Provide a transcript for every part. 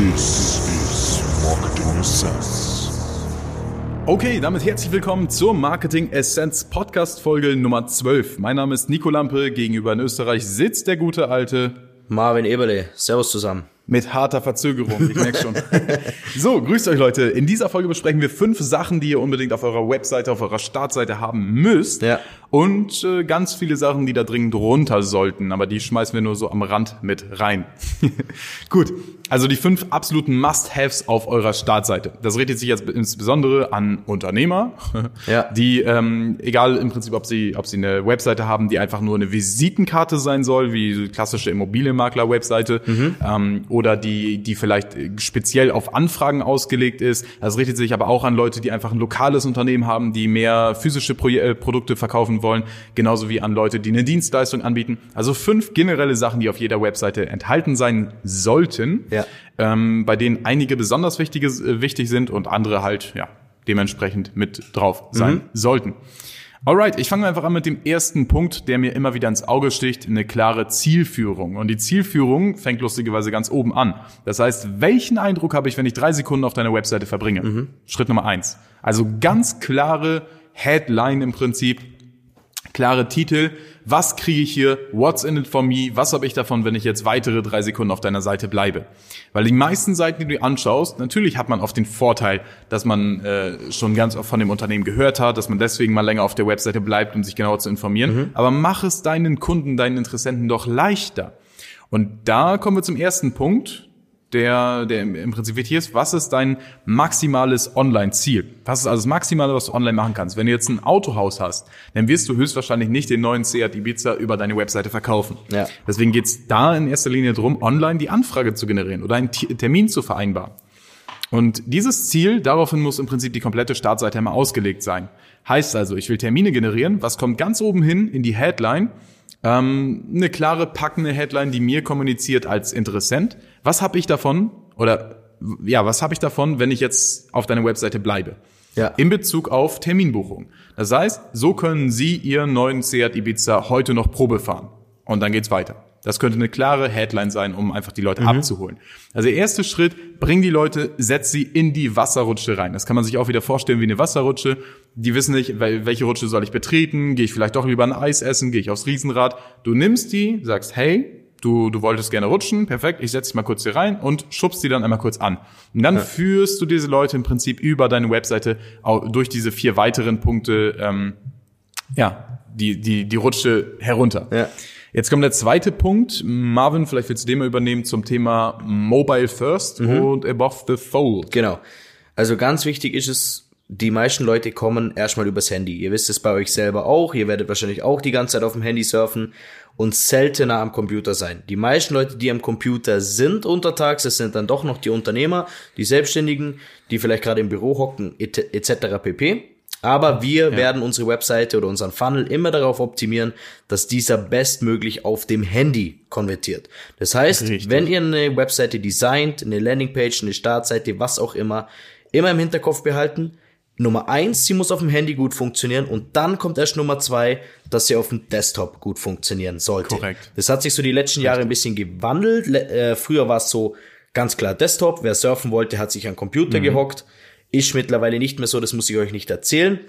This is Marketing Essence. Okay, damit herzlich willkommen zur Marketing Essence Podcast Folge Nummer 12. Mein Name ist Nico Lampe, gegenüber in Österreich sitzt der gute alte Marvin Eberle. Servus zusammen. Mit harter Verzögerung, ich merke schon. so, grüßt euch Leute. In dieser Folge besprechen wir fünf Sachen, die ihr unbedingt auf eurer Webseite, auf eurer Startseite haben müsst. Ja. Und äh, ganz viele Sachen, die da dringend runter sollten, aber die schmeißen wir nur so am Rand mit rein. Gut, also die fünf absoluten Must-Haves auf eurer Startseite. Das richtet sich jetzt insbesondere an Unternehmer, Ja. die, ähm, egal im Prinzip, ob sie, ob sie eine Webseite haben, die einfach nur eine Visitenkarte sein soll, wie klassische Immobilienmakler-Webseite, ähm, oder die, die vielleicht äh, speziell auf Anfragen ausgelegt ist. Das richtet sich aber auch an Leute, die einfach ein lokales Unternehmen haben, die mehr physische Pro äh, Produkte verkaufen wollen, genauso wie an Leute, die eine Dienstleistung anbieten. Also fünf generelle Sachen, die auf jeder Webseite enthalten sein sollten, Ja. ähm, bei denen einige besonders wichtige, äh, wichtig sind und andere halt ja dementsprechend mit drauf sein sollten. Alright, ich fange einfach an mit dem ersten Punkt, der mir immer wieder ins Auge sticht, eine klare Zielführung. Und die Zielführung fängt lustigerweise ganz oben an. Das heißt, welchen Eindruck habe ich, wenn ich drei Sekunden auf deiner Webseite verbringe? Schritt Nummer eins. Also ganz klare Headline im Prinzip, klare Titel. Was kriege ich hier? What's in it for me? Was habe ich davon, wenn ich jetzt weitere drei Sekunden auf deiner Seite bleibe? Weil die meisten Seiten, die du anschaust, natürlich hat man oft den Vorteil, dass man äh, schon ganz oft von dem Unternehmen gehört hat, dass man deswegen mal länger auf der Webseite bleibt, um sich genauer zu informieren. Aber mach es deinen Kunden, deinen Interessenten doch leichter. Und da kommen wir zum ersten Punkt, der, der im Prinzip wichtig ist, was ist dein maximales Online-Ziel? Was ist also das Maximale, was du online machen kannst? Wenn du jetzt ein Autohaus hast, dann wirst du höchstwahrscheinlich nicht den neuen Seat Ibiza über deine Webseite verkaufen. Ja. Deswegen geht's da in erster Linie drum, online die Anfrage zu generieren oder einen Termin zu vereinbaren. Und dieses Ziel, daraufhin muss im Prinzip die komplette Startseite einmal ausgelegt sein. Heißt also, ich will Termine generieren, was kommt ganz oben hin in die Headline? Ähm, eine klare, packende Headline, die mir kommuniziert als Interessent. Was habe ich davon? Oder ja, was habe ich davon, wenn ich jetzt auf deiner Webseite bleibe? Ja. In Bezug auf Terminbuchung. Das heißt, so können Sie Ihren neuen Seat Ibiza heute noch Probe fahren. Und dann geht's weiter. Das könnte eine klare Headline sein, um einfach die Leute abzuholen. Also der erste Schritt, bring die Leute, setz sie in die Wasserrutsche rein. Das kann man sich auch wieder vorstellen wie eine Wasserrutsche. Die wissen nicht, wel- welche Rutsche soll ich betreten? Gehe ich vielleicht doch lieber ein Eis essen? Gehe ich aufs Riesenrad? Du nimmst die, sagst, hey, du, du wolltest gerne rutschen, perfekt, ich setze dich mal kurz hier rein und schubst die dann einmal kurz an. Und dann führst du diese Leute im Prinzip über deine Webseite durch diese vier weiteren Punkte, ähm, ja, die, die, die Rutsche herunter. Ja. Jetzt kommt der zweite Punkt. Marvin, vielleicht willst du den mal übernehmen zum Thema Mobile First und Above the Fold. Genau. Also ganz wichtig ist es, die meisten Leute kommen erstmal übers Handy. Ihr wisst es bei euch selber auch. Ihr werdet wahrscheinlich auch die ganze Zeit auf dem Handy surfen und seltener am Computer sein. Die meisten Leute, die am Computer sind untertags, das sind dann doch noch die Unternehmer, die Selbstständigen, die vielleicht gerade im Büro hocken, et- etc. pp. Aber wir werden unsere Webseite oder unseren Funnel immer darauf optimieren, dass dieser bestmöglich auf dem Handy konvertiert. Das heißt, Richtig. wenn ihr eine Webseite designt, eine Landingpage, eine Startseite, was auch immer, immer im Hinterkopf behalten. Nummer eins, sie muss auf dem Handy gut funktionieren und dann kommt erst Nummer zwei, dass sie auf dem Desktop gut funktionieren sollte. Korrekt. Das hat sich so die letzten Jahre ein bisschen gewandelt. Le äh, früher war es so ganz klar Desktop. Wer surfen wollte, hat sich an Computer Mhm. gehockt. Ist mittlerweile nicht mehr so, das muss ich euch nicht erzählen.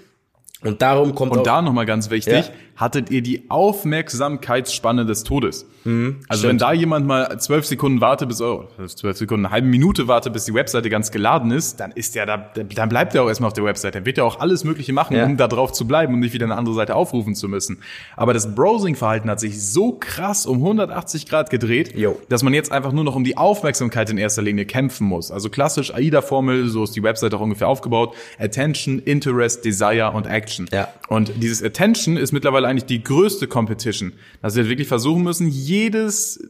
Und darum kommt auch, Und da nochmal ganz wichtig, Ja. hattet ihr die Aufmerksamkeitsspanne des Todes. also Mhm, stimmt. wenn da jemand mal zwölf Sekunden wartet, bis, oh, zwölf Sekunden, eine halbe Minute wartet, bis die Webseite ganz geladen ist, dann ist der da, dann bleibt er auch erstmal auf der Webseite. Dann wird er auch alles Mögliche machen, Ja. um da drauf zu bleiben und nicht wieder eine andere Seite aufrufen zu müssen. Aber das Browsing-Verhalten hat sich so krass um 180 Grad gedreht, Jo. dass man jetzt einfach nur noch um die Aufmerksamkeit in erster Linie kämpfen muss. Also klassisch AIDA-Formel, so ist die Webseite auch ungefähr aufgebaut. Attention, Interest, Desire und Action. Ja. Und dieses Attention ist mittlerweile eigentlich die größte Competition. Dass wir wirklich versuchen müssen, jedes,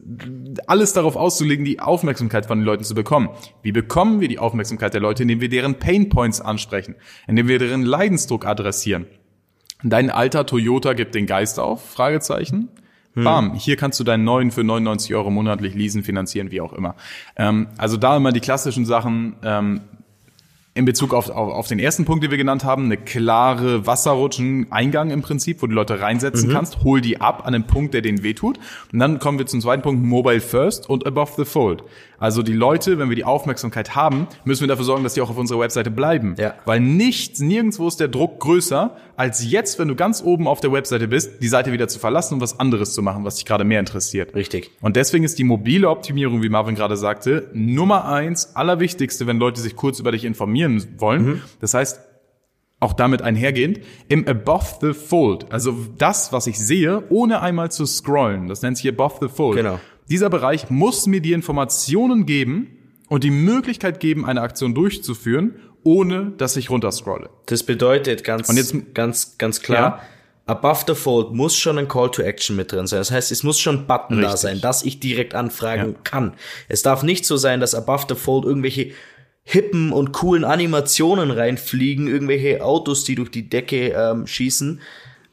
alles darauf auszulegen, die Aufmerksamkeit von den Leuten zu bekommen. Wie bekommen wir die Aufmerksamkeit der Leute? Indem wir deren Pain Points ansprechen. Indem wir deren Leidensdruck adressieren. Dein alter Toyota gibt den Geist auf? Fragezeichen. Bam, hier kannst du deinen neuen für 99 Euro monatlich leasen, finanzieren, wie auch immer. Ähm, also da immer die klassischen Sachen, ähm, in Bezug auf, auf, auf den ersten Punkt, den wir genannt haben, eine klare Wasserrutschen-Eingang im Prinzip, wo du Leute reinsetzen Mhm. kannst, hol die ab an einem Punkt, der denen wehtut. Und dann kommen wir zum zweiten Punkt, Mobile First und Above the Fold. Also die Leute, wenn wir die Aufmerksamkeit haben, müssen wir dafür sorgen, dass die auch auf unserer Webseite bleiben. Ja. Weil nichts, nirgendwo ist der Druck größer, als jetzt, wenn du ganz oben auf der Webseite bist, die Seite wieder zu verlassen und was anderes zu machen, was dich gerade mehr interessiert. Richtig. Und deswegen ist die mobile Optimierung, wie Marvin gerade sagte, Nummer eins, allerwichtigste, wenn Leute sich kurz über dich informieren wollen. Das heißt, auch damit einhergehend, im Above the Fold, also das, was ich sehe, ohne einmal zu scrollen, das nennt sich Above the Fold. Genau. Dieser Bereich muss mir die Informationen geben und die Möglichkeit geben, eine Aktion durchzuführen, ohne dass ich runterscrolle. Das bedeutet ganz, Und jetzt- ganz, ganz klar, above the fold muss schon ein Call to Action mit drin sein. Das heißt, es muss schon ein Button da Richtig. sein, dass ich direkt anfragen kann. Es darf nicht so sein, dass above the fold irgendwelche hippen und coolen Animationen reinfliegen, irgendwelche Autos, die durch die Decke ähm, schießen.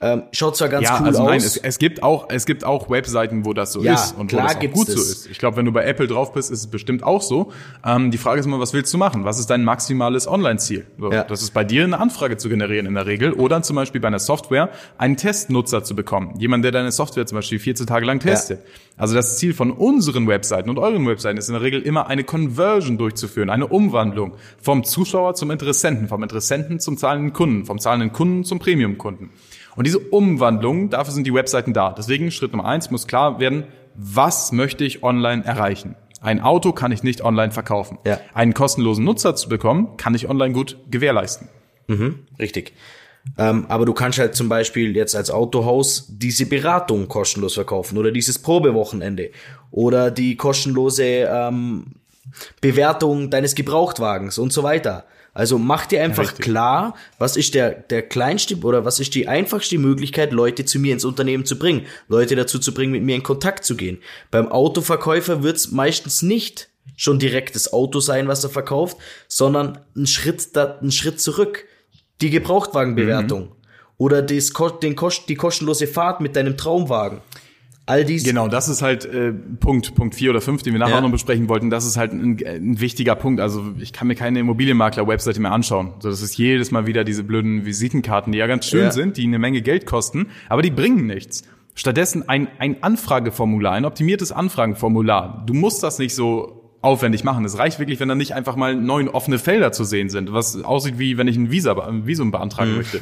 Ähm, schaut zwar ganz ja, cool also aus. nein, es, es gibt auch es gibt auch Webseiten, wo das so Ja, ist und klar wo das auch gut so das. ist. Ich glaube, wenn du bei Apple drauf bist, ist es bestimmt auch so. Ähm, die Frage ist immer, was willst du machen? Was ist dein maximales Online-Ziel? So, Ja. Das ist bei dir eine Anfrage zu generieren in der Regel oder zum Beispiel bei einer Software einen Testnutzer zu bekommen. Jemand, der deine Software zum Beispiel 14 Tage lang testet. Also das Ziel von unseren Webseiten und euren Webseiten ist in der Regel immer eine Conversion durchzuführen, eine Umwandlung vom Zuschauer zum Interessenten, vom Interessenten zum zahlenden Kunden, vom zahlenden Kunden zum Premium-Kunden. Und diese Umwandlung, dafür sind die Webseiten da. Deswegen Schritt Nummer eins muss klar werden, was möchte ich online erreichen? Ein Auto kann ich nicht online verkaufen. Ja. Einen kostenlosen Nutzer zu bekommen, kann ich online gut gewährleisten. Richtig. Ähm, aber du kannst halt zum Beispiel jetzt als Autohaus diese Beratung kostenlos verkaufen oder dieses Probewochenende oder die kostenlose ähm, Bewertung deines Gebrauchtwagens und so weiter. Also mach dir einfach richtig. klar, was ist der, der kleinste oder was ist die einfachste Möglichkeit, Leute zu mir ins Unternehmen zu bringen, Leute dazu zu bringen, mit mir in Kontakt zu gehen. Beim Autoverkäufer wird's meistens nicht schon direkt das Auto sein, was er verkauft, sondern ein Schritt, da, ein Schritt zurück. Die Gebrauchtwagenbewertung. Oder das, ko- den, die kostenlose Fahrt mit deinem Traumwagen. All dies. Genau, das ist halt äh, Punkt Punkt vier oder fünf, den wir nachher Ja. auch noch besprechen wollten. Das ist halt ein, ein wichtiger Punkt. Also ich kann mir keine Immobilienmakler-Webseite mehr anschauen. So, das ist jedes Mal wieder diese blöden Visitenkarten, die ja ganz schön Ja. sind, die eine Menge Geld kosten, aber die bringen nichts. Stattdessen ein, ein Anfrageformular, ein optimiertes Anfragenformular. Du musst das nicht so aufwendig machen. Es reicht wirklich, wenn da nicht einfach mal neun offene Felder zu sehen sind, was aussieht wie wenn ich ein Visa, ein Visum Mhm. beantragen möchte.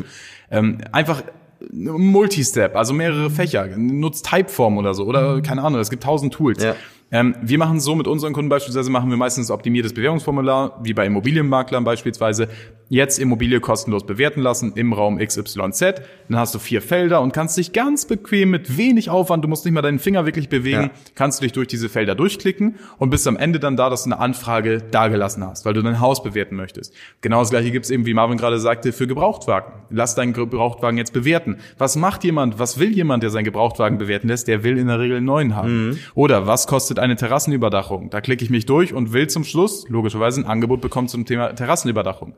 Ähm, einfach Multistep, also mehrere Fächer, nutzt Typeform oder so oder keine Ahnung, es gibt tausend Tools. Ja. Ähm, wir machen so mit unseren Kunden beispielsweise, machen wir meistens optimiertes Bewerbungsformular, wie bei Immobilienmaklern beispielsweise. Jetzt Immobilie kostenlos bewerten lassen im Raum XYZ. Dann hast du vier Felder und kannst dich ganz bequem mit wenig Aufwand, du musst nicht mal deinen Finger wirklich bewegen, Ja. kannst du dich durch diese Felder durchklicken und bist am Ende dann da, dass du eine Anfrage dagelassen hast, weil du dein Haus bewerten möchtest. Genau das gleiche gibt's eben, wie Marvin gerade sagte, für Gebrauchtwagen. Lass deinen Gebrauchtwagen jetzt bewerten. Was macht jemand, was will jemand, der seinen Gebrauchtwagen bewerten lässt? Der will in der Regel einen neuen haben. Oder was kostet eine Terrassenüberdachung? Da klicke ich mich durch und will zum Schluss logischerweise ein Angebot bekommen zum Thema Terrassenüberdachung.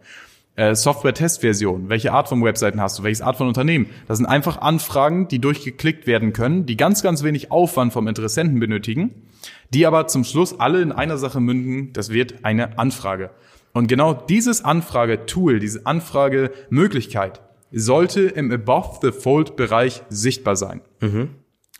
Äh, Software-Testversion. Welche Art von Webseiten hast du? Welches Art von Unternehmen? Das sind einfach Anfragen, die durchgeklickt werden können, die ganz, ganz wenig Aufwand vom Interessenten benötigen, die aber zum Schluss alle in einer Sache münden. Das wird eine Anfrage. Und genau dieses Anfrage-Tool, diese Anfragemöglichkeit sollte im Above-the-Fold-Bereich sichtbar sein.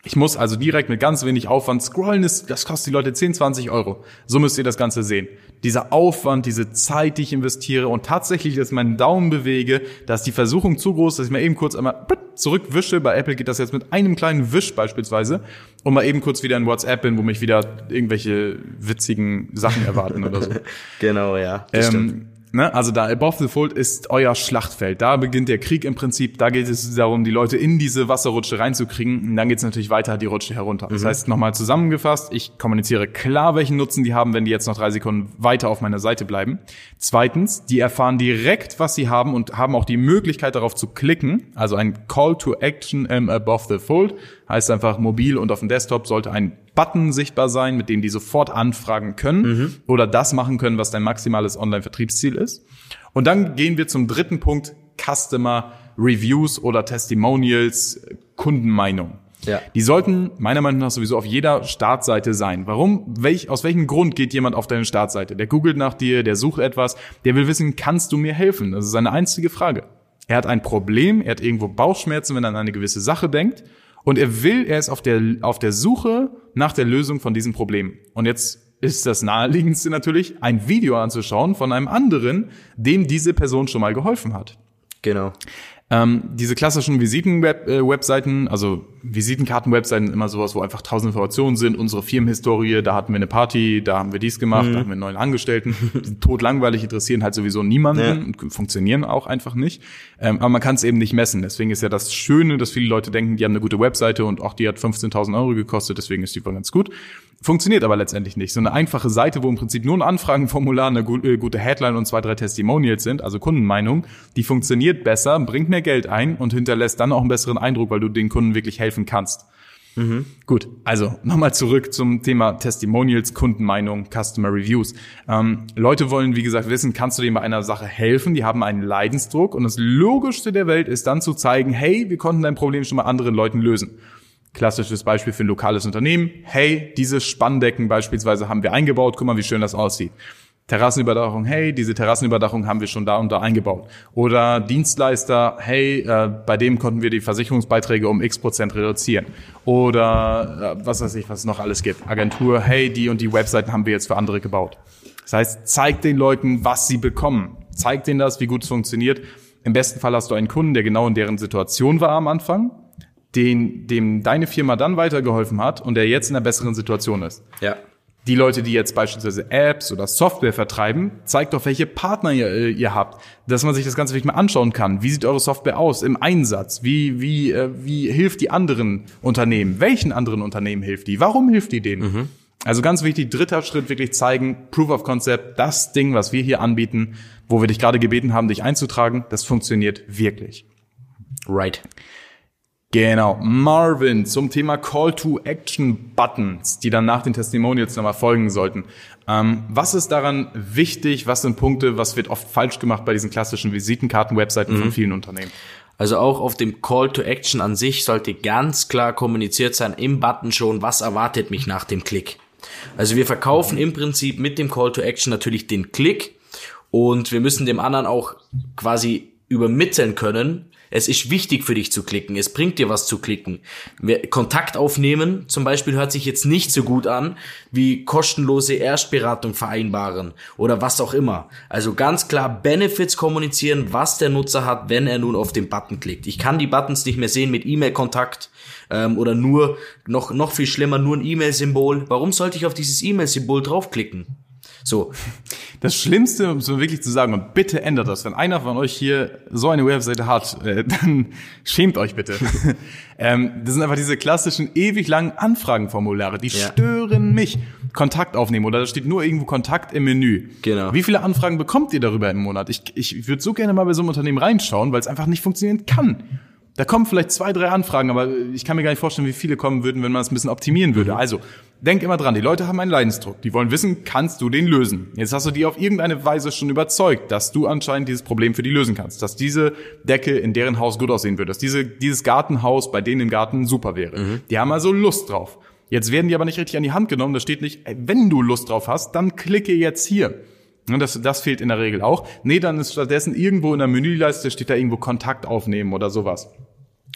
Ich muss also direkt mit ganz wenig Aufwand scrollen, das kostet die Leute 10, 20 Euro. So müsst ihr das Ganze sehen. Dieser Aufwand, diese Zeit, die ich investiere und tatsächlich, dass ich meinen Daumen bewege, da ist die Versuchung zu groß, dass ich mal eben kurz einmal zurückwische. Bei Apple geht das jetzt mit einem kleinen Wisch beispielsweise und mal eben kurz wieder in WhatsApp bin, wo mich wieder irgendwelche witzigen Sachen erwarten oder so. Genau, ja. Ähm, ne, also da Above the Fold ist euer Schlachtfeld. Da beginnt der Krieg im Prinzip. Da geht es darum, die Leute in diese Wasserrutsche reinzukriegen. Und dann geht es natürlich weiter die Rutsche herunter. Das heißt, nochmal zusammengefasst, ich kommuniziere klar, welchen Nutzen die haben, wenn die jetzt noch drei Sekunden weiter auf meiner Seite bleiben. Zweitens, die erfahren direkt, was sie haben und haben auch die Möglichkeit darauf zu klicken. Also ein Call to Action im Above the Fold. Heißt einfach mobil und auf dem Desktop sollte ein Button sichtbar sein, mit dem die sofort anfragen können oder das machen können, was dein maximales Online-Vertriebsziel ist. Und dann gehen wir zum dritten Punkt, Customer Reviews oder Testimonials, Kundenmeinung. Ja. Die sollten meiner Meinung nach sowieso auf jeder Startseite sein. Warum? Welch, aus welchem Grund geht jemand auf deine Startseite? Der googelt nach dir, der sucht etwas, der will wissen, kannst du mir helfen? Das ist seine einzige Frage. Er hat ein Problem, er hat irgendwo Bauchschmerzen, wenn er an eine gewisse Sache denkt. Und er will, er ist auf der, auf der Suche nach der Lösung von diesem Problem. Und jetzt ist das naheliegendste natürlich, ein Video anzuschauen von einem anderen, dem diese Person schon mal geholfen hat. Genau. Ähm, diese klassischen Visiten-Webseiten, also Visitenkarten-Webseiten, immer sowas, wo einfach tausend Informationen sind, unsere Firmenhistorie, da hatten wir eine Party, da haben wir dies gemacht, da haben wir einen neuen Angestellten, die sind totlangweilig, interessieren halt sowieso niemanden und funktionieren auch einfach nicht. Ähm, aber man kann es eben nicht messen. Deswegen ist ja das Schöne, dass viele Leute denken, die haben eine gute Webseite und auch die hat 15.000 Euro gekostet, deswegen ist die wohl ganz gut. Funktioniert aber letztendlich nicht. So eine einfache Seite, wo im Prinzip nur ein Anfragenformular, eine äh, gute Headline und zwei, drei Testimonials sind, also Kundenmeinung, die funktioniert besser, bringt mehr Geld ein und hinterlässt dann auch einen besseren Eindruck, weil du den Kunden wirklich helfen kannst. Gut, also nochmal zurück zum Thema Testimonials, Kundenmeinung, Customer Reviews. Ähm, Leute wollen, wie gesagt, wissen, kannst du denen bei einer Sache helfen? Die haben einen Leidensdruck und das Logischste der Welt ist dann zu zeigen, hey, wir konnten dein Problem schon mal anderen Leuten lösen. Klassisches Beispiel für ein lokales Unternehmen. Hey, diese Spanndecken beispielsweise haben wir eingebaut. Guck mal, wie schön das aussieht. Terrassenüberdachung, hey, diese Terrassenüberdachung haben wir schon da und da eingebaut. Oder Dienstleister, hey, äh, bei dem konnten wir die Versicherungsbeiträge um x Prozent reduzieren. Oder äh, was weiß ich, was es noch alles gibt. Agentur, hey, die und die Webseiten haben wir jetzt für andere gebaut. Das heißt, zeig den Leuten, was sie bekommen. Zeig denen das, wie gut es funktioniert. Im besten Fall hast du einen Kunden, der genau in deren Situation war am Anfang, den, dem deine Firma dann weitergeholfen hat und der jetzt in einer besseren Situation ist Ja. die Leute, die jetzt beispielsweise Apps oder Software vertreiben, zeigt doch, welche Partner ihr, äh, ihr habt, dass man sich das Ganze wirklich mal anschauen kann. Wie sieht eure Software aus im Einsatz? Wie, wie, äh, wie hilft die anderen Unternehmen? Welchen anderen Unternehmen hilft die? Warum hilft die denen? Also ganz wichtig, dritter Schritt wirklich zeigen, Proof of Concept, das Ding, was wir hier anbieten, wo wir dich gerade gebeten haben, dich einzutragen, das funktioniert wirklich. Right. Genau. Marvin zum Thema Call to Action Buttons, die dann nach den Testimonials nochmal folgen sollten. Ähm, was ist daran wichtig? Was sind Punkte? Was wird oft falsch gemacht bei diesen klassischen Visitenkarten-Webseiten von vielen Unternehmen? Also auch auf dem Call to Action an sich sollte ganz klar kommuniziert sein im Button schon, was erwartet mich nach dem Klick. Also wir verkaufen im Prinzip mit dem Call to Action natürlich den Klick und wir müssen dem anderen auch quasi übermitteln können, es ist wichtig für dich zu klicken, es bringt dir was zu klicken. Kontakt aufnehmen zum Beispiel hört sich jetzt nicht so gut an wie kostenlose Erstberatung vereinbaren oder was auch immer. Also ganz klar Benefits kommunizieren, was der Nutzer hat, wenn er nun auf den Button klickt. Ich kann die Buttons nicht mehr sehen mit E-Mail-Kontakt ähm, oder nur, noch, noch viel schlimmer, nur ein E-Mail-Symbol. Warum sollte ich auf dieses E-Mail-Symbol draufklicken? So, Das Schlimmste, um es wirklich zu sagen, und bitte ändert das, wenn einer von euch hier so eine Webseite hat, äh, dann schämt euch bitte. ähm, das sind einfach diese klassischen, ewig langen Anfragenformulare, die Ja. stören mich. Kontakt aufnehmen oder da steht nur irgendwo Kontakt im Menü. Genau. Wie viele Anfragen bekommt ihr darüber im Monat? Ich, ich würde so gerne mal bei so einem Unternehmen reinschauen, weil es einfach nicht funktionieren kann. Da kommen vielleicht zwei, drei Anfragen, aber ich kann mir gar nicht vorstellen, wie viele kommen würden, wenn man es ein bisschen optimieren würde. Also, denk immer dran, die Leute haben einen Leidensdruck. Die wollen wissen, kannst du den lösen? Jetzt hast du die auf irgendeine Weise schon überzeugt, dass du anscheinend dieses Problem für die lösen kannst. Dass diese Decke in deren Haus gut aussehen würde. Dass diese, dieses Gartenhaus bei denen im Garten super wäre. Die haben also Lust drauf. Jetzt werden die aber nicht richtig an die Hand genommen. Da steht nicht, ey, wenn du Lust drauf hast, dann klicke jetzt hier. Und das, das fehlt in der Regel auch. Nee, dann ist stattdessen irgendwo in der Menüleiste steht da irgendwo Kontakt aufnehmen oder sowas.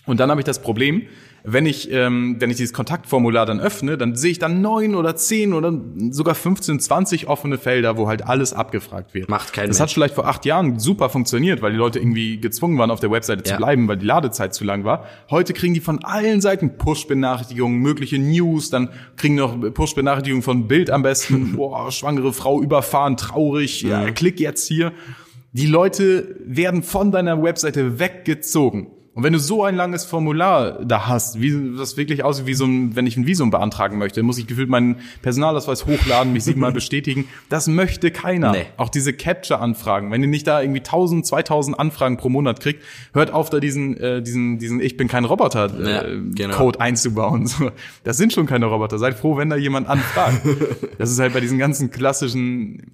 Und dann habe ich das Problem, wenn ich, ähm, wenn ich dieses Kontaktformular dann öffne, dann sehe ich dann neun oder zehn oder sogar 15, 20 offene Felder, wo halt alles abgefragt wird. Macht kein Das Mensch. hat vielleicht vor acht Jahren super funktioniert, weil die Leute irgendwie gezwungen waren, auf der Webseite zu Ja. bleiben, weil die Ladezeit zu lang war. Heute kriegen die von allen Seiten Push-Benachrichtigungen, mögliche News, dann kriegen noch Push-Benachrichtigungen von Bild am besten. Boah, schwangere Frau überfahren, traurig, ja, klick jetzt hier. Die Leute werden von deiner Webseite weggezogen. Und wenn du so ein langes Formular da hast, wie das wirklich aussieht wie so ein, wenn ich ein Visum beantragen möchte, muss ich gefühlt meinen Personalausweis hochladen, mich siebenmal bestätigen. Das möchte keiner. Nee. Auch diese Capture-Anfragen. Wenn ihr nicht da irgendwie 1000, 2000 Anfragen pro Monat kriegt, hört auf, da diesen, äh, diesen, diesen Ich bin kein Roboter äh, Ja, genau. Code einzubauen. Das sind schon keine Roboter. Seid froh, wenn da jemand anfragt. das ist halt bei diesen ganzen klassischen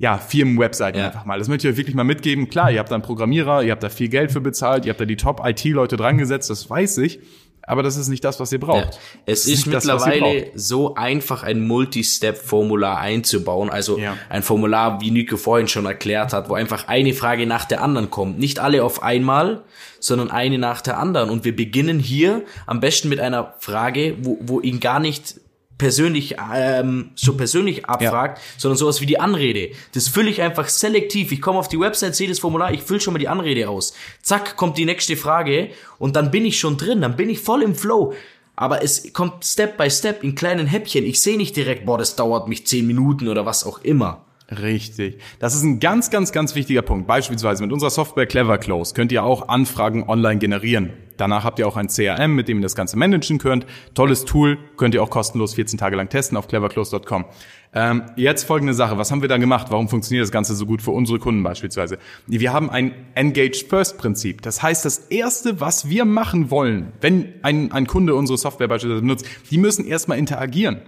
ja, Firmen-Webseiten Ja. einfach mal. Das möchte ich euch wirklich mal mitgeben. Klar, ihr habt da einen Programmierer, ihr habt da viel Geld für bezahlt, ihr habt da die Top-IT-Leute dran gesetzt, das weiß ich. aber das ist nicht das, was ihr braucht. Ja. Es Das ist das, ihr mittlerweile braucht. so einfach, ein Multi-Step-Formular einzubauen. Also Ja. ein Formular, wie Nico vorhin schon erklärt hat, wo einfach eine Frage nach der anderen kommt. Nicht alle auf einmal, sondern eine nach der anderen. Und wir beginnen hier am besten mit einer Frage, wo, wo ihn gar nicht persönlich ähm, so persönlich abfragt, sondern sowas wie die Anrede. Das fülle ich einfach selektiv. Ich komme auf die Website, sehe das Formular, ich fülle schon mal die Anrede aus. Zack, kommt die nächste Frage und dann bin ich schon drin, dann bin ich voll im Flow. Aber es kommt Step by Step in kleinen Häppchen. Ich sehe nicht direkt, boah, das dauert mich zehn Minuten oder was auch immer. Richtig. Das ist ein ganz, ganz, ganz wichtiger Punkt. Beispielsweise mit unserer Software Clever Close könnt ihr auch Anfragen online generieren. Danach habt ihr auch ein CRM, mit dem ihr das Ganze managen könnt. Tolles Tool, könnt ihr auch kostenlos 14 Tage lang testen auf cleverclose.com. Ähm, jetzt folgende Sache. Was haben wir da gemacht? Warum funktioniert das Ganze so gut für unsere Kunden beispielsweise? Wir haben ein Engage First Prinzip. Das heißt, das erste, was wir machen wollen, wenn ein, ein Kunde unsere Software beispielsweise benutzt, die müssen erstmal interagieren.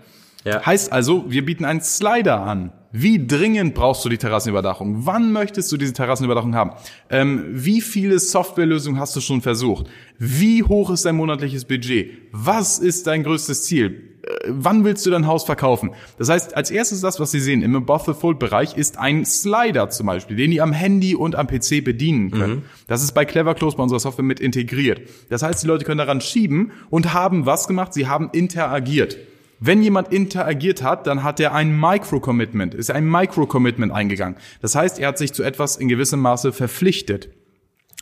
Ja. Heißt also, wir bieten einen Slider an. Wie dringend brauchst du die Terrassenüberdachung? Wann möchtest du diese Terrassenüberdachung haben? Ähm, wie viele Softwarelösungen hast du schon versucht? Wie hoch ist dein monatliches Budget? Was ist dein größtes Ziel? Äh, wann willst du dein Haus verkaufen? Das heißt, als erstes das, was Sie sehen im Above the Fold Bereich, ist ein Slider zum Beispiel, den ihr am Handy und am PC bedienen könnt. Das ist bei Clever Close bei unserer Software mit integriert. Das heißt, die Leute können daran schieben und haben was gemacht? Sie haben interagiert. Wenn jemand interagiert hat, dann hat er ein Micro-Commitment, ist ein Micro-Commitment eingegangen. Das heißt, er hat sich zu etwas in gewissem Maße verpflichtet.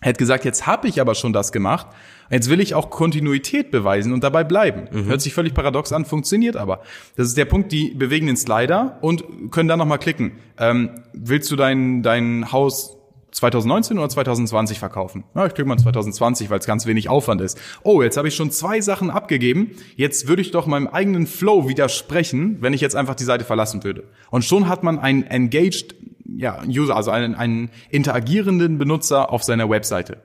Er hat gesagt, jetzt habe ich aber schon das gemacht, jetzt will ich auch Kontinuität beweisen und dabei bleiben. Hört sich völlig paradox an, funktioniert aber. Das ist der Punkt, die bewegen den Slider und können dann nochmal klicken. Ähm, willst du dein, dein Haus 2019 oder 2020 verkaufen? Ja, ich klicke mal 2020, weil es ganz wenig Aufwand ist. Oh, jetzt habe ich schon zwei Sachen abgegeben. Jetzt würde ich doch meinem eigenen Flow widersprechen, wenn ich jetzt einfach die Seite verlassen würde. Und schon hat man einen engaged ja, User, also einen, einen interagierenden Benutzer auf seiner Webseite.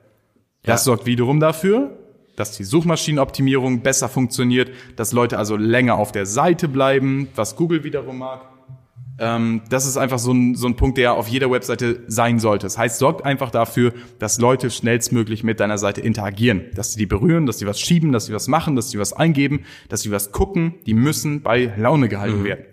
Das Ja. sorgt wiederum dafür, dass die Suchmaschinenoptimierung besser funktioniert, dass Leute also länger auf der Seite bleiben, was Google wiederum mag. Ähm, das ist einfach so ein, so ein Punkt, der auf jeder Webseite sein sollte. Das heißt, sorgt einfach dafür, dass Leute schnellstmöglich mit deiner Seite interagieren, dass sie die berühren, dass sie was schieben, dass sie was machen, dass sie was eingeben, dass sie was gucken. Die müssen bei Laune gehalten werden.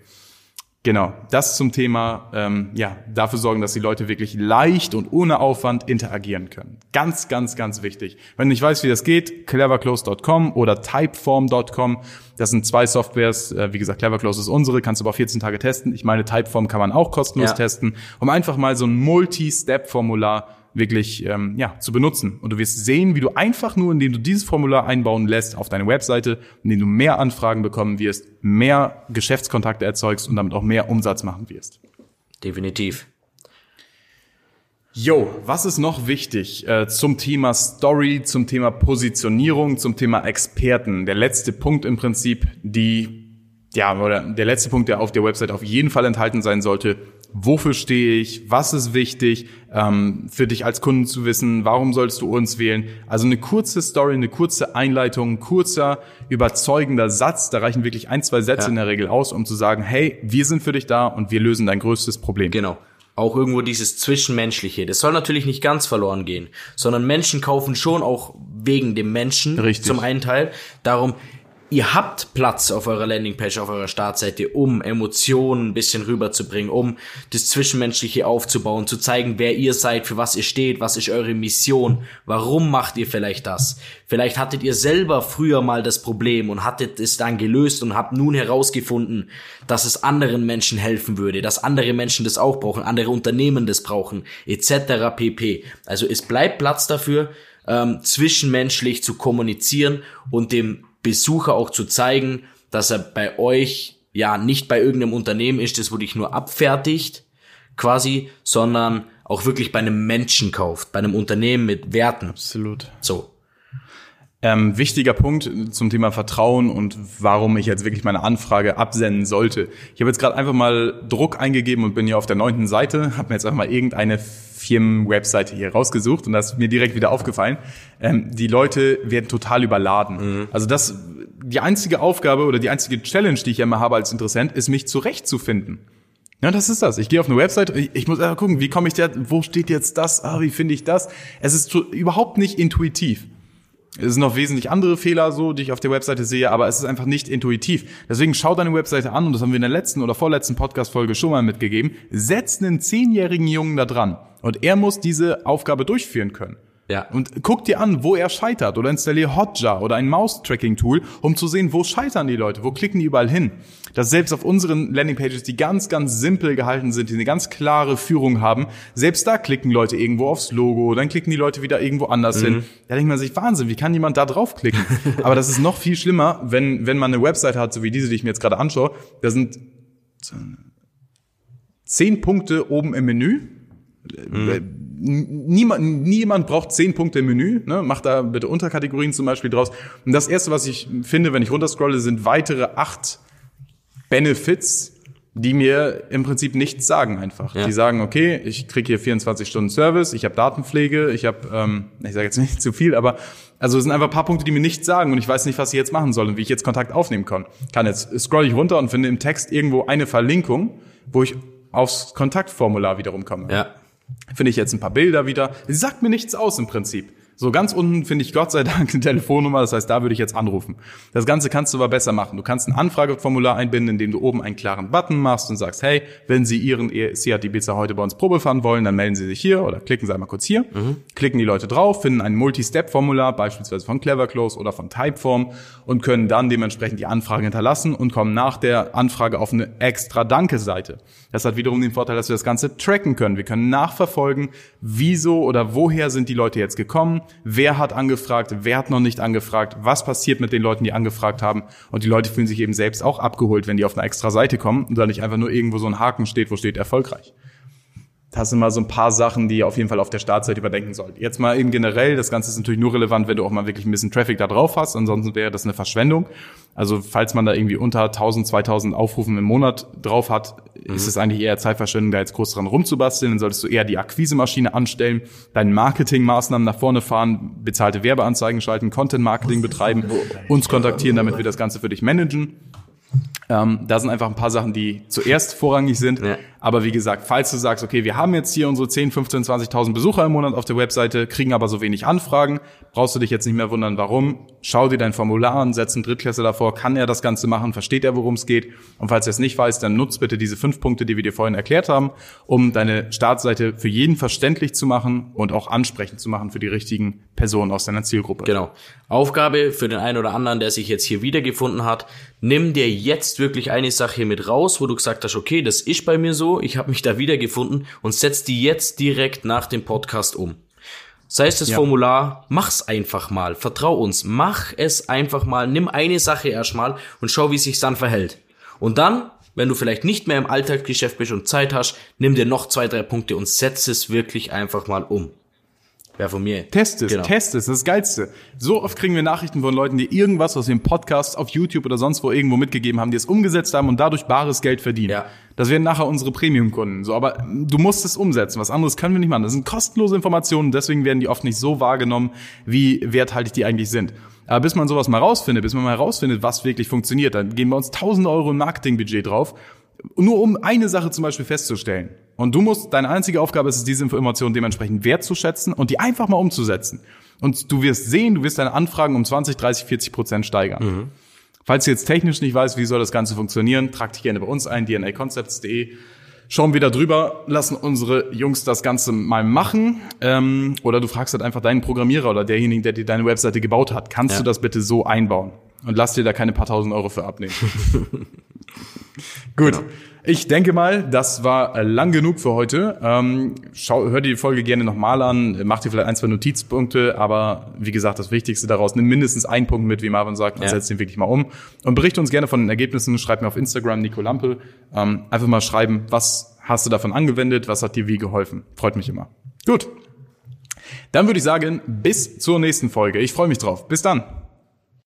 Genau, das zum Thema, ähm, ja, dafür sorgen, dass die Leute wirklich leicht und ohne Aufwand interagieren können. Ganz, ganz, ganz wichtig. Wenn du nicht weißt, wie das geht, cleverclose.com oder typeform.com. Das sind zwei Softwares. Äh, wie gesagt, Cleverclose ist unsere, kannst du aber 14 Tage testen. Ich meine, Typeform kann man auch kostenlos Ja. testen, um einfach mal so ein Multi-Step-Formular wirklich ähm, ja, zu benutzen. Und du wirst sehen, wie du einfach nur, indem du dieses Formular einbauen lässt auf deine Webseite, indem du mehr Anfragen bekommen wirst, mehr Geschäftskontakte erzeugst und damit auch mehr Umsatz machen wirst. Definitiv. Jo, was ist noch wichtig äh, zum Thema Story, zum Thema Positionierung, zum Thema Experten? Der letzte Punkt im Prinzip, die, ja, oder der letzte Punkt, der auf der Website auf jeden Fall enthalten sein sollte. Wofür stehe ich? Was ist wichtig ähm, für dich als Kunden zu wissen? Warum sollst du uns wählen? Also eine kurze Story, eine kurze Einleitung, ein kurzer, überzeugender Satz. Da reichen wirklich ein, zwei Sätze Ja. in der Regel aus, um zu sagen, hey, wir sind für dich da und wir lösen dein größtes Problem. Genau. Auch irgendwo dieses Zwischenmenschliche. Das soll natürlich nicht ganz verloren gehen, sondern Menschen kaufen schon auch wegen dem Menschen Richtig. zum einen Teil. Darum, ihr habt Platz auf eurer Landingpage, auf eurer Startseite, um Emotionen ein bisschen rüberzubringen, um das Zwischenmenschliche aufzubauen, zu zeigen, wer ihr seid, für was ihr steht, was ist eure Mission, warum macht ihr vielleicht das. Vielleicht hattet ihr selber früher mal das Problem und hattet es dann gelöst und habt nun herausgefunden, dass es anderen Menschen helfen würde, dass andere Menschen das auch brauchen, andere Unternehmen das brauchen, etc. pp. Also es bleibt Platz dafür, ähm, zwischenmenschlich zu kommunizieren und dem Besucher auch zu zeigen, dass er bei euch ja nicht bei irgendeinem Unternehmen ist, das wurde ich nur abfertigt, quasi, sondern auch wirklich bei einem Menschen kauft, bei einem Unternehmen mit Werten. Absolut. So. Ähm, wichtiger Punkt zum Thema Vertrauen und warum ich jetzt wirklich meine Anfrage absenden sollte. Ich habe jetzt gerade einfach mal Druck eingegeben und bin hier auf der neunten Seite, habe mir jetzt einfach mal irgendeine Firmenwebseite hier rausgesucht und das ist mir direkt wieder aufgefallen. Ähm, die Leute werden total überladen. Also das, die einzige Aufgabe oder die einzige Challenge, die ich immer habe als Interessent, ist mich zurechtzufinden. Ja, das ist das. Ich gehe auf eine Website, ich, ich muss einfach gucken, wie komme ich da, wo steht jetzt das, ah, wie finde ich das? Es ist to- überhaupt nicht intuitiv. Es sind noch wesentlich andere Fehler so, die ich auf der Webseite sehe, aber es ist einfach nicht intuitiv. Deswegen schau deine Webseite an und das haben wir in der letzten oder vorletzten Podcast-Folge schon mal mitgegeben. Setz einen zehnjährigen Jungen da dran und er muss diese Aufgabe durchführen können. Ja. Und guck dir an, wo er scheitert oder installier Hotjar oder ein Mouse-Tracking-Tool, um zu sehen, wo scheitern die Leute, wo klicken die überall hin. Dass selbst auf unseren Landingpages, die ganz, ganz simpel gehalten sind, die eine ganz klare Führung haben, selbst da klicken Leute irgendwo aufs Logo, dann klicken die Leute wieder irgendwo anders Mhm. hin. Da denkt man sich, Wahnsinn, wie kann jemand da draufklicken? Aber das ist noch viel schlimmer, wenn, wenn man eine Website hat, so wie diese, die ich mir jetzt gerade anschaue, da sind zehn Punkte oben im Menü. Äh, Niemand, niemand braucht zehn Punkte im Menü. Ne? Mach da bitte Unterkategorien zum Beispiel draus. Und das erste, was ich finde, wenn ich runterscrolle, sind weitere acht Benefits, die mir im Prinzip nichts sagen einfach. Ja. Die sagen, okay, ich kriege hier 24 Stunden Service, ich habe Datenpflege, ich habe, ähm, ich sage jetzt nicht zu viel, aber also es sind einfach ein paar Punkte, die mir nichts sagen und ich weiß nicht, was ich jetzt machen soll und wie ich jetzt Kontakt aufnehmen kann. Kann jetzt scroll ich runter und finde im Text irgendwo eine Verlinkung, wo ich aufs Kontaktformular wiederum komme Ja. Finde ich jetzt ein paar Bilder wieder. Sie sagt mir nichts aus im Prinzip. So ganz unten finde ich Gott sei Dank eine Telefonnummer, das heißt, da würde ich jetzt anrufen. Das Ganze kannst du aber besser machen. Du kannst ein Anfrageformular einbinden, indem du oben einen klaren Button machst und sagst, hey, wenn Sie Ihren Seat Ibiza heute bei uns Probe fahren wollen, dann melden Sie sich hier oder klicken Sie einmal kurz hier. Klicken die Leute drauf, finden ein Multi-Step-Formular, beispielsweise von Cleverclose oder von Typeform und können dann dementsprechend die Anfrage hinterlassen und kommen nach der Anfrage auf eine extra Danke-Seite. Das hat wiederum den Vorteil, dass wir das Ganze tracken können. Wir können nachverfolgen, wieso oder woher sind die Leute jetzt gekommen, wer hat angefragt, wer hat noch nicht angefragt, was passiert mit den Leuten, die angefragt haben. Und die Leute fühlen sich eben selbst auch abgeholt, wenn die auf eine extra Seite kommen und da nicht einfach nur irgendwo so ein Haken steht, wo steht erfolgreich. Das sind mal so ein paar Sachen, die ihr auf jeden Fall auf der Startseite überdenken sollt. Jetzt mal eben generell, das Ganze ist natürlich nur relevant, wenn du auch mal wirklich ein bisschen Traffic da drauf hast, ansonsten wäre das eine Verschwendung. Also falls man da irgendwie unter 1000, 2000 Aufrufen im Monat drauf hat, ist es eigentlich eher Zeitverschwendung, da jetzt groß dran rumzubasteln. Dann solltest du eher die Akquisemaschine anstellen, deine Marketingmaßnahmen nach vorne fahren, bezahlte Werbeanzeigen schalten, Content-Marketing betreiben, uns kontaktieren, damit wir das Ganze für dich managen. Ähm, da sind einfach ein paar Sachen, die zuerst vorrangig sind. Ja. Aber wie gesagt, falls du sagst, okay, wir haben jetzt hier unsere 10, 15, 20.000 Besucher im Monat auf der Webseite, kriegen aber so wenig Anfragen, brauchst du dich jetzt nicht mehr wundern, warum. Schau dir dein Formular an, setz einen Drittklässler davor, kann er das Ganze machen, versteht er, worum es geht. Und falls er es nicht weiß, dann nutzt bitte diese fünf Punkte, die wir dir vorhin erklärt haben, um deine Startseite für jeden verständlich zu machen und auch ansprechend zu machen für die richtigen Personen aus deiner Zielgruppe. Genau. Aufgabe für den einen oder anderen, der sich jetzt hier wiedergefunden hat, nimm dir jetzt wirklich eine Sache mit raus, wo du gesagt hast, okay, das ist bei mir so, ich habe mich da wiedergefunden und setz die jetzt direkt nach dem Podcast um. Sei es das Ja. Formular, mach's einfach mal, vertrau uns, mach es einfach mal, nimm eine Sache erstmal und schau, wie sich's dann verhält. Und dann, wenn du vielleicht nicht mehr im Alltagsgeschäft bist und Zeit hast, nimm dir noch zwei, drei Punkte und setz es wirklich einfach mal um. Wer von mir. Test es, Genau. test es, das ist das Geilste. So oft kriegen wir Nachrichten von Leuten, die irgendwas aus dem Podcast auf YouTube oder sonst wo irgendwo mitgegeben haben, die es umgesetzt haben und dadurch bares Geld verdienen. Ja. Das werden nachher unsere Premium-Kunden. So, aber du musst es umsetzen. Was anderes können wir nicht machen. Das sind kostenlose Informationen, deswegen werden die oft nicht so wahrgenommen, wie werthaltig die eigentlich sind. Aber bis man sowas mal rausfindet, bis man mal herausfindet, was wirklich funktioniert, dann geben wir uns 1000 Euro im Marketingbudget drauf, nur um eine Sache zum Beispiel festzustellen. Und du musst, deine einzige Aufgabe ist es, diese Information dementsprechend wertzuschätzen und die einfach mal umzusetzen. Und du wirst sehen, du wirst deine Anfragen um 20, 30, 40 Prozent steigern. Falls du jetzt technisch nicht weißt, wie soll das Ganze funktionieren, trag dich gerne bei uns ein, dnaconcepts.de. Schauen wir da drüber, lassen unsere Jungs das Ganze mal machen. Ähm, oder du fragst halt einfach deinen Programmierer oder derjenigen, der dir deine Webseite gebaut hat. Kannst Ja. du das bitte so einbauen? Und lass dir da keine paar tausend Euro für abnehmen. Gut. Ich denke mal, das war äh, lang genug für heute. Ähm, schau, hör dir die Folge gerne nochmal an, mach dir vielleicht ein, zwei Notizpunkte, aber wie gesagt, das Wichtigste daraus, nimm mindestens einen Punkt mit, wie Marvin sagt, und Ja. setz den wirklich mal um. Und berichte uns gerne von den Ergebnissen, schreib mir auf Instagram, Nico Lampe, ähm, einfach mal schreiben, was hast du davon angewendet, was hat dir wie geholfen. Freut mich immer. Gut. Dann würde ich sagen, bis zur nächsten Folge. Ich freue mich drauf. Bis dann.